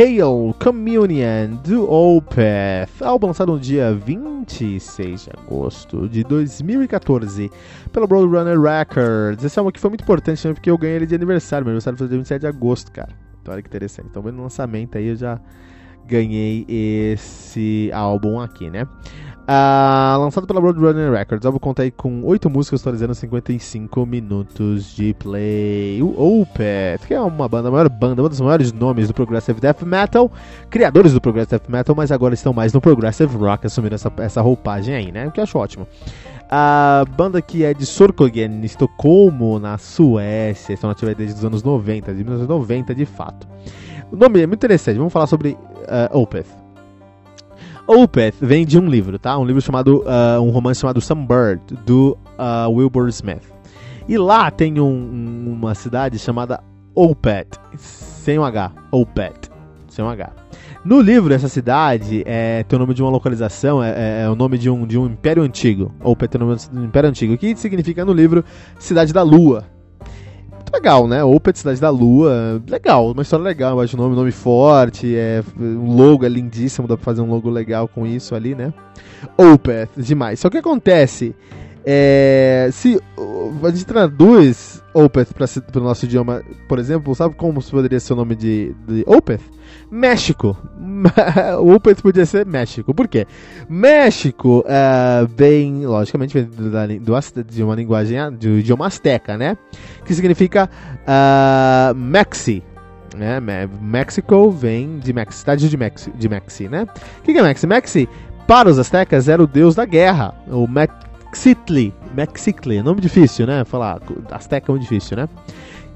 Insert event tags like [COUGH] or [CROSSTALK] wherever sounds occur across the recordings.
Pale Communion do Opeth, álbum lançado no dia 26 de agosto de 2014 pela Roadrunner Records. Esse álbum aqui foi muito importante né, porque eu ganhei ele de aniversário, meu aniversário foi dia 27 de agosto, cara. Então olha que interessante. Então vendo o lançamento aí eu já ganhei esse álbum aqui, né? Uh, lançado pela Roadrunner Records, o álbum aí com 8 músicas totalizando 55 minutos de play. O Opeth, que é uma banda, a maior banda, um dos maiores nomes do Progressive Death Metal, criadores do Progressive Death Metal, mas agora estão mais no Progressive Rock, assumindo essa, essa roupagem aí, né? O que eu acho ótimo. A banda que é de Sorkogen, Estocolmo, na Suécia, estão ativos desde os anos 90, de 1990 de fato. O nome é muito interessante, vamos falar sobre uh, Opeth. Opeth vem de um livro, tá? Um livro chamado, uh, um romance chamado Sunbird, do uh, Wilbur Smith. E lá tem um, uma cidade chamada Opeth, sem um H, Opeth, sem um H. No livro, essa cidade é, tem o nome de uma localização, é, é, é o nome de um, de um império antigo. Opeth é o nome de um império antigo, que significa no livro Cidade da Lua, legal, né? Opeth, Cidade da Lua, legal, uma história legal, eu acho o nome, nome forte, é, um logo é lindíssimo, dá pra fazer um logo legal com isso ali, né? Opeth, demais. Só que acontece, é, se a gente traduz Opeth para o nosso idioma, por exemplo, sabe como poderia ser o nome de, de Opeth? México. [LAUGHS] Opeth podia ser México. Por quê? México uh, vem, logicamente, vem do, de uma linguagem de idioma azteca, né? Que significa uh, Mexi. Né? México vem de Mex, cidade de Mexi, de Mexi, né? O que, que é Mexi? Mexi, para os aztecas, era o deus da guerra. O Mexitli. Mexicli, nome difícil, né? Falar, azteca é muito difícil, né?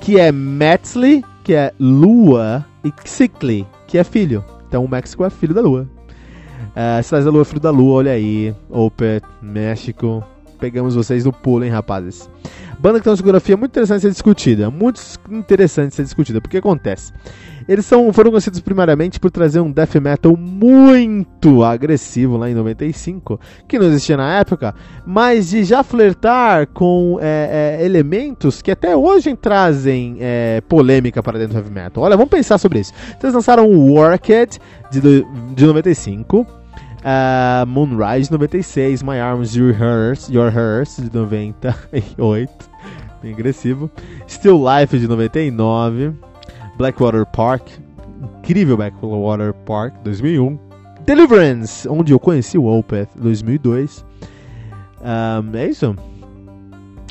Que é Metzli, que é lua, e Xicli, que é filho. Então o México é filho da lua. Uh, Cidade da Lua, filho da lua, olha aí. Opet, México. Pegamos vocês no pulo, hein, rapazes. Banda que tem uma discografia muito interessante de ser discutida. Muito interessante de ser discutida. Porque acontece? Eles são, foram conhecidos primariamente por trazer um death metal muito agressivo lá em 95, que não existia na época, mas de já flertar com é, é, elementos que até hoje trazem é, polêmica para dentro do heavy metal. Olha, vamos pensar sobre isso. Eles lançaram o Worked de, de 95. Uh, ah, Moonrise 96, My Arms Your Hers, Your Hers de 98, [LAUGHS] bem agressivo. Still Life de 99, Blackwater Park, incrível Blackwater Park, 2001. Deliverance, onde eu conheci o Opeth, 2002. Um, é isso?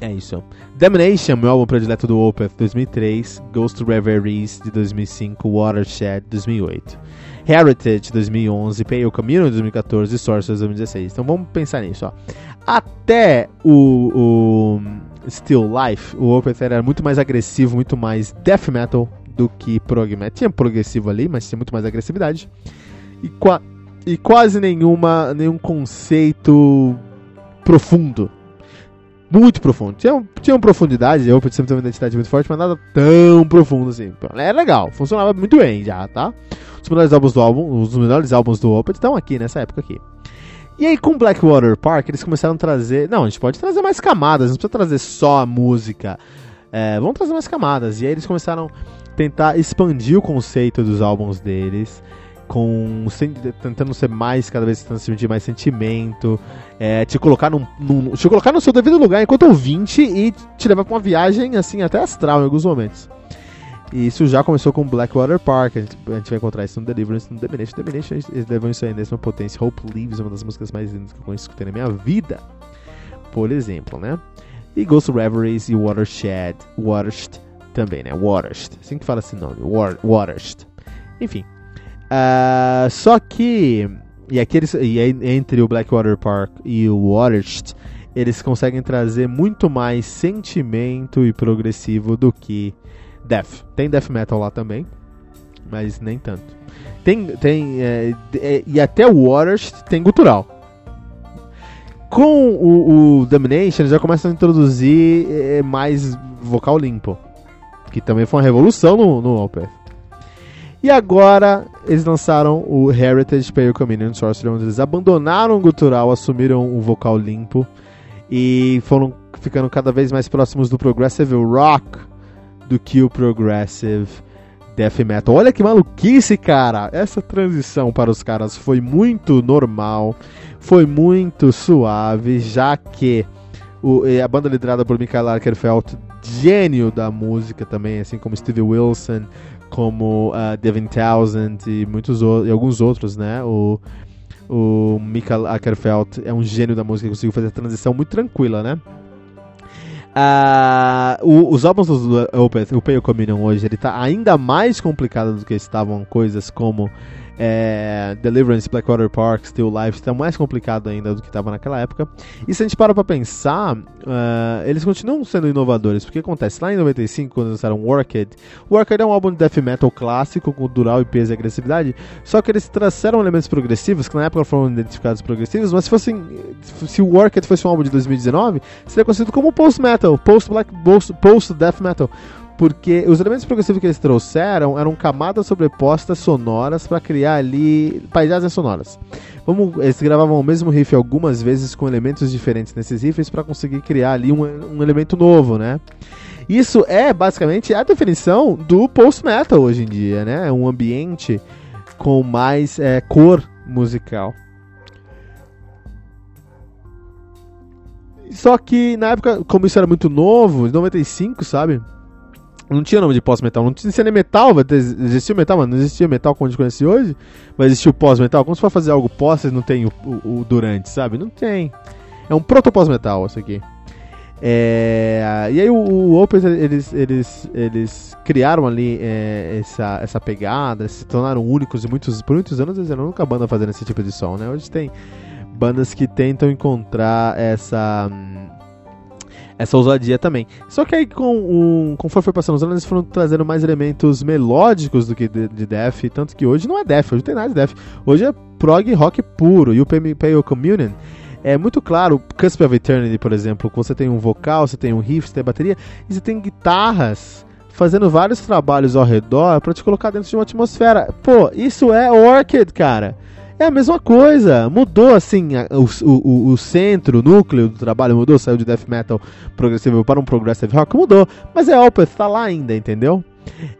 É isso. Damnation, meu álbum predileto do Opeth, 2003. Ghost Reveries, de 2005. Watershed, 2008. Heritage, 2011. Pale Community, 2014. Sorcerers, 2016. Então vamos pensar nisso. Ó. Até o, o Still Life, o Opeth era muito mais agressivo, muito mais death metal do que prog metal. Tinha progressivo ali, mas tinha muito mais agressividade. E, qua e quase nenhuma, nenhum conceito profundo. Muito profundo. Tinha, tinha uma profundidade, eu sempre teve uma identidade muito forte, mas nada tão profundo assim. É legal, funcionava muito bem já, tá? Os melhores álbuns do álbum, os melhores álbuns do Opeth estão aqui nessa época aqui. E aí com Blackwater Park eles começaram a trazer, não, a gente pode trazer mais camadas, não precisa trazer só a música. É, vamos trazer mais camadas. E aí eles começaram tentar expandir o conceito dos álbuns deles, com tentando ser mais, cada vez transmitir mais sentimento, é, te colocar num, num, te colocar no seu devido lugar enquanto ouvinte e te levar para uma viagem assim até astral em alguns momentos. E isso já começou com Blackwater Park, a gente, a gente vai encontrar isso no Deliverance, no Domination. Domination, eles levam isso aí nessa potência. Hope Leaves, uma das músicas mais lindas que eu conheço escutei na minha vida, por exemplo, né? E Ghost Reveries e Watershed, Watershed também, né? Watershed. Assim que fala esse nome. Watershed. Enfim. Uh, só que. E, aqui eles, e entre o Blackwater Park e o Watershed, eles conseguem trazer muito mais sentimento e progressivo do que death. Tem death metal lá também, mas nem tanto. Tem, tem é, é, e até o Waters tem gutural. Com o, o Domination, eles já começam a introduzir é, mais vocal limpo, que também foi uma revolução no, no Opeth. E agora eles lançaram o Heritage Pale Communion Sorcery, onde eles abandonaram o gutural, assumiram o vocal limpo e foram ficando cada vez mais próximos do progressive rock do que o progressive death metal. Olha que maluquice, cara! Essa transição para os caras foi muito normal, foi muito suave, já que o, a banda liderada por Michael Arkerfeld, gênio da música também, assim como Steve Wilson, como uh, Devin Townsend e muitos e alguns outros, né? O, o Michael Ackerfeld é um gênio da música, conseguiu fazer a transição muito tranquila, né? Uh, os álbuns do Opeth, o Pale Communion hoje, ele tá ainda mais complicado do que estavam coisas como é, Deliverance, Blackwater Park, Still Life está mais complicado ainda do que estava naquela época. E se a gente para para pensar, uh, eles continuam sendo inovadores, porque acontece lá em 95, quando lançaram Worked, Worked é um álbum de death metal clássico, com dural e peso e agressividade, só que eles trouxeram elementos progressivos, que na época foram identificados progressivos, mas se fossem, se o Worked fosse um álbum de 2019, seria conhecido como post metal, post black, post, post death metal porque os elementos progressivos que eles trouxeram eram camadas sobrepostas sonoras para criar ali paisagens sonoras. Vamos, eles gravavam o mesmo riff algumas vezes com elementos diferentes nesses riffs para conseguir criar ali um, um elemento novo, né? Isso é basicamente a definição do post-metal hoje em dia, né? Um ambiente com mais é, cor musical. Só que na época, como isso era muito novo, em 95, sabe? Não tinha nome de pós-metal, não tinha nem metal, existia metal, mas não existia metal como a gente conhece hoje, mas existia o pós-metal. Como se for fazer algo pós, vocês não tem o, o, o, durante, sabe? Não tem. É um proto-pós-metal isso aqui. É, e aí o, o Opus, eles, eles, eles criaram ali é, essa, essa pegada, se tornaram únicos e muitos, por muitos anos eles eram a única banda fazendo esse tipo de som, né? Hoje tem bandas que tentam encontrar essa... Essa ousadia também. Só que aí, com um, conforme foi passando os anos, eles foram trazendo mais elementos melódicos do que de, de Death, tanto que hoje não é Death, hoje não tem nada de Death. Hoje é prog rock puro, e o Pale Communion é muito claro, Cusp of Eternity, por exemplo, que você tem um vocal, você tem um riff, você tem bateria, e você tem guitarras fazendo vários trabalhos ao redor para te colocar dentro de uma atmosfera. Pô, isso é Orchid, cara. É a mesma coisa, mudou assim a, o, o, o, centro, o núcleo do trabalho mudou, saiu de death metal progressivo para um progressive rock, mudou, mas é Opeth, tá lá ainda, entendeu?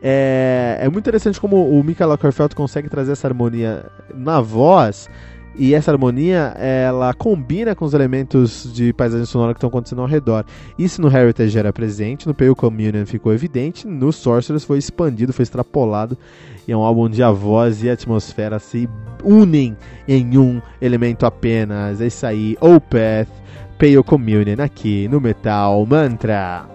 É, é muito interessante como o Michael Ockerfeld consegue trazer essa harmonia na voz e essa harmonia, ela combina com os elementos de paisagem sonora que estão acontecendo ao redor. Isso no Heritage era presente, no Pale Communion ficou evidente, no Sorcerers foi expandido, foi extrapolado. E é um álbum onde a voz e a atmosfera se unem em um elemento apenas. É isso aí, Opeth, Pale Communion aqui no Metal Mantra.